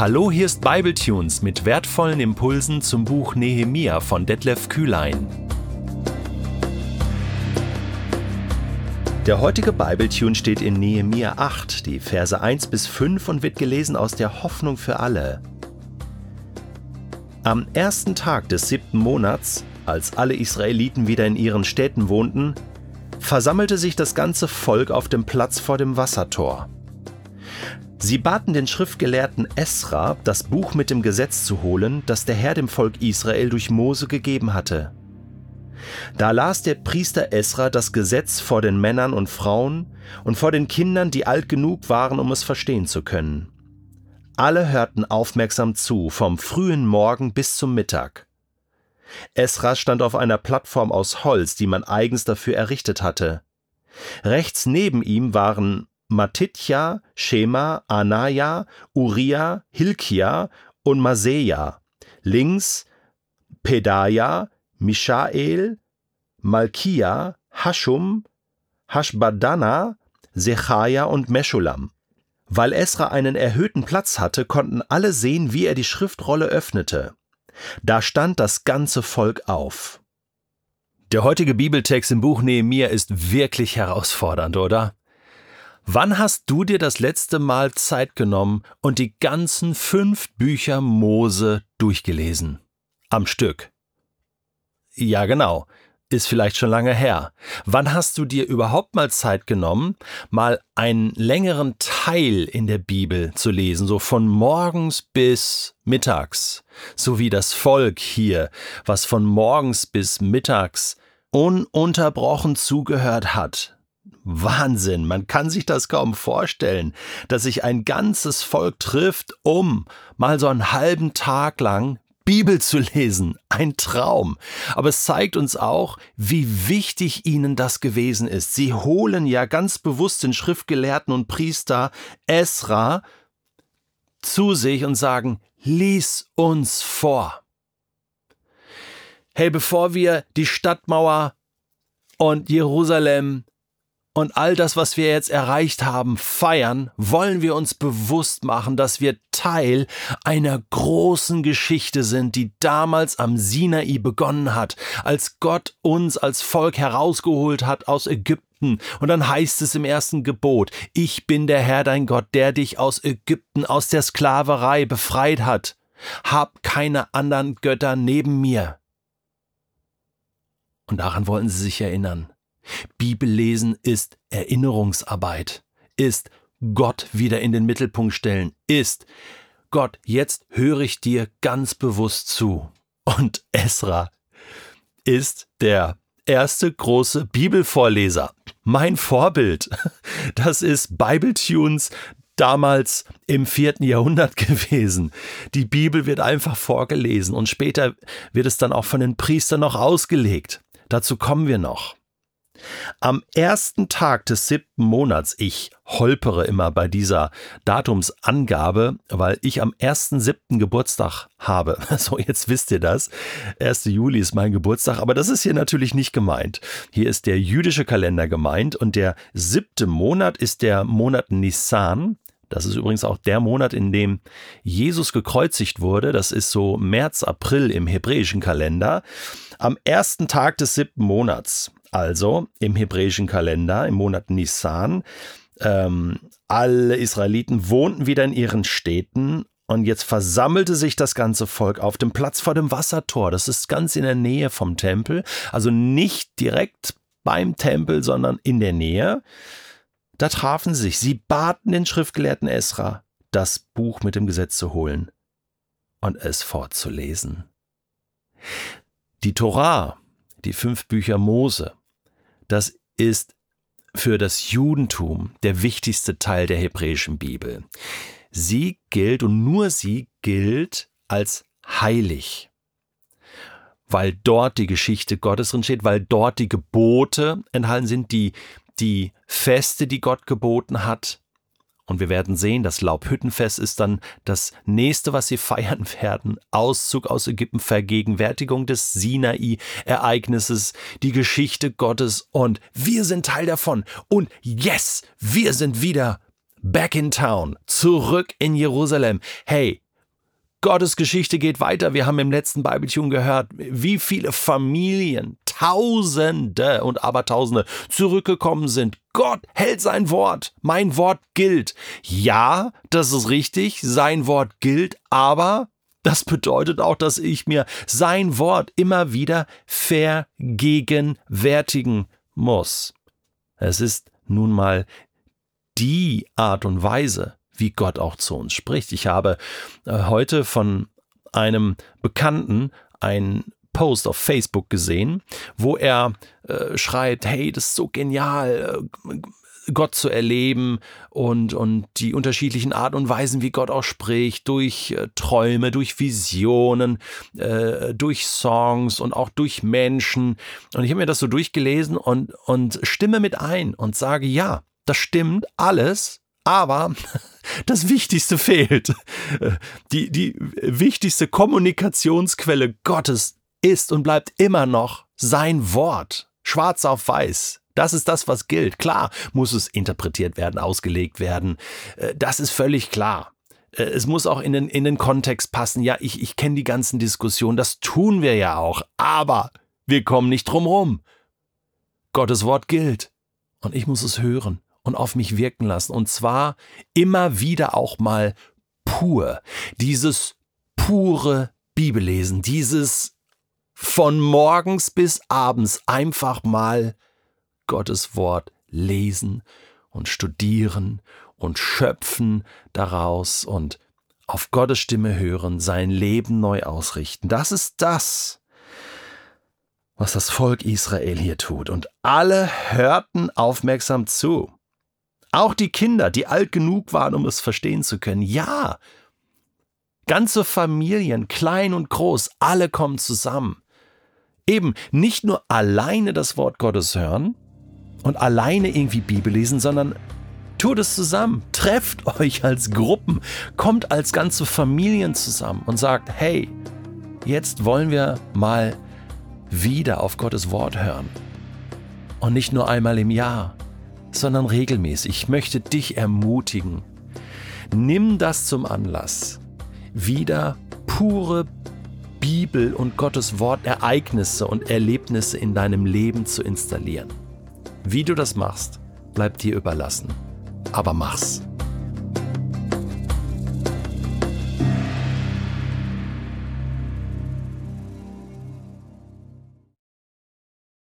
Hallo, hier ist Bibletunes mit wertvollen Impulsen zum Buch Nehemia von Detlef Kühlein. Der heutige Bibletune steht in Nehemia 8, die Verse 1 bis 5 und wird gelesen aus der Hoffnung für alle. Am ersten Tag des siebten Monats, als alle Israeliten wieder in ihren Städten wohnten, versammelte sich das ganze Volk auf dem Platz vor dem Wassertor. Sie baten den Schriftgelehrten Esra, das Buch mit dem Gesetz zu holen, das der Herr dem Volk Israel durch Mose gegeben hatte. Da las der Priester Esra das Gesetz vor den Männern und Frauen und vor den Kindern, die alt genug waren, um es verstehen zu können. Alle hörten aufmerksam zu, vom frühen Morgen bis zum Mittag. Esra stand auf einer Plattform aus Holz, die man eigens dafür errichtet hatte. Rechts neben ihm waren Matitja, Shema, Anaya, Uriah, Hilkia und Maseja. Links Pedaja, Mishael, Malkia, Hashum, Hashbadana, Sechaja und Meschulam. Weil Esra einen erhöhten Platz hatte, konnten alle sehen, wie er die Schriftrolle öffnete. Da stand das ganze Volk auf. Der heutige Bibeltext im Buch Nehemia ist wirklich herausfordernd, oder? Wann hast du dir das letzte Mal Zeit genommen und die ganzen fünf Bücher Mose durchgelesen? Am Stück. Ja, genau. Ist vielleicht schon lange her. Wann hast du dir überhaupt mal Zeit genommen, mal einen längeren Teil in der Bibel zu lesen, so von morgens bis mittags, so wie das Volk hier, was von morgens bis mittags ununterbrochen zugehört hat, Wahnsinn, man kann sich das kaum vorstellen, dass sich ein ganzes Volk trifft, um mal so einen halben Tag lang Bibel zu lesen. Ein Traum. Aber es zeigt uns auch, wie wichtig ihnen das gewesen ist. Sie holen ja ganz bewusst den Schriftgelehrten und Priester Esra zu sich und sagen, lies uns vor. Hey, bevor wir die Stadtmauer und Jerusalem und all das, was wir jetzt erreicht haben, feiern, wollen wir uns bewusst machen, dass wir Teil einer großen Geschichte sind, die damals am Sinai begonnen hat, als Gott uns als Volk herausgeholt hat aus Ägypten. Und dann heißt es im ersten Gebot, ich bin der Herr dein Gott, der dich aus Ägypten, aus der Sklaverei befreit hat. Hab keine anderen Götter neben mir. Und daran wollten sie sich erinnern. Bibellesen ist Erinnerungsarbeit, ist Gott wieder in den Mittelpunkt stellen, ist Gott, jetzt höre ich dir ganz bewusst zu. Und Esra ist der erste große Bibelvorleser. Mein Vorbild. Das ist Bibletunes damals im vierten Jahrhundert gewesen. Die Bibel wird einfach vorgelesen und später wird es dann auch von den Priestern noch ausgelegt. Dazu kommen wir noch. Am ersten Tag des siebten Monats, ich holpere immer bei dieser Datumsangabe, weil ich am 1.7. Geburtstag habe. So, jetzt wisst ihr das. 1. Juli ist mein Geburtstag, aber das ist hier natürlich nicht gemeint. Hier ist der jüdische Kalender gemeint und der siebte Monat ist der Monat Nisan. Das ist übrigens auch der Monat, in dem Jesus gekreuzigt wurde. Das ist so März, April im hebräischen Kalender. Am ersten Tag des siebten Monats also im hebräischen Kalender, im Monat Nisan, ähm, alle Israeliten wohnten wieder in ihren Städten und jetzt versammelte sich das ganze Volk auf dem Platz vor dem Wassertor. Das ist ganz in der Nähe vom Tempel, also nicht direkt beim Tempel, sondern in der Nähe. Da trafen sie sich. Sie baten den Schriftgelehrten Esra, das Buch mit dem Gesetz zu holen und es fortzulesen. Die Torah, die fünf Bücher Mose, das ist für das Judentum der wichtigste Teil der hebräischen Bibel. Sie gilt und nur sie gilt als heilig, weil dort die Geschichte Gottes drin steht, weil dort die Gebote enthalten sind, die, die Feste, die Gott geboten hat, und wir werden sehen, das Laubhüttenfest ist dann das nächste, was sie feiern werden. Auszug aus Ägypten, Vergegenwärtigung des Sinai-Ereignisses, die Geschichte Gottes und wir sind Teil davon. Und yes, wir sind wieder back in town, zurück in Jerusalem. Hey, Gottes Geschichte geht weiter. Wir haben im letzten Bibeltune gehört, wie viele Familien, Tausende und Abertausende zurückgekommen sind. Gott hält sein Wort. Mein Wort gilt. Ja, das ist richtig. Sein Wort gilt, aber das bedeutet auch, dass ich mir sein Wort immer wieder vergegenwärtigen muss. Es ist nun mal die Art und Weise, wie Gott auch zu uns spricht. Ich habe äh, heute von einem Bekannten ein Post auf Facebook gesehen, wo er äh, schreibt, hey, das ist so genial, äh, Gott zu erleben und, und die unterschiedlichen Arten und Weisen, wie Gott auch spricht, durch äh, Träume, durch Visionen, äh, durch Songs und auch durch Menschen. Und ich habe mir das so durchgelesen und, und stimme mit ein und sage, ja, das stimmt alles, aber das Wichtigste fehlt. Die, die wichtigste Kommunikationsquelle Gottes ist und bleibt immer noch sein Wort. Schwarz auf weiß. Das ist das, was gilt. Klar muss es interpretiert werden, ausgelegt werden. Äh, das ist völlig klar. Äh, es muss auch in den, in den Kontext passen. Ja, ich, ich kenne die ganzen Diskussionen. Das tun wir ja auch. Aber wir kommen nicht drum rum. Gottes Wort gilt. Und ich muss es hören und auf mich wirken lassen. Und zwar immer wieder auch mal pur. Dieses pure Bibellesen, dieses von morgens bis abends einfach mal Gottes Wort lesen und studieren und schöpfen daraus und auf Gottes Stimme hören, sein Leben neu ausrichten. Das ist das, was das Volk Israel hier tut. Und alle hörten aufmerksam zu. Auch die Kinder, die alt genug waren, um es verstehen zu können. Ja, ganze Familien, klein und groß, alle kommen zusammen. Eben nicht nur alleine das Wort Gottes hören und alleine irgendwie Bibel lesen, sondern tut es zusammen. Trefft euch als Gruppen, kommt als ganze Familien zusammen und sagt, hey, jetzt wollen wir mal wieder auf Gottes Wort hören. Und nicht nur einmal im Jahr, sondern regelmäßig. Ich möchte dich ermutigen. Nimm das zum Anlass, wieder pure Bibel und Gottes Wort Ereignisse und Erlebnisse in deinem Leben zu installieren. Wie du das machst, bleibt dir überlassen. Aber mach's.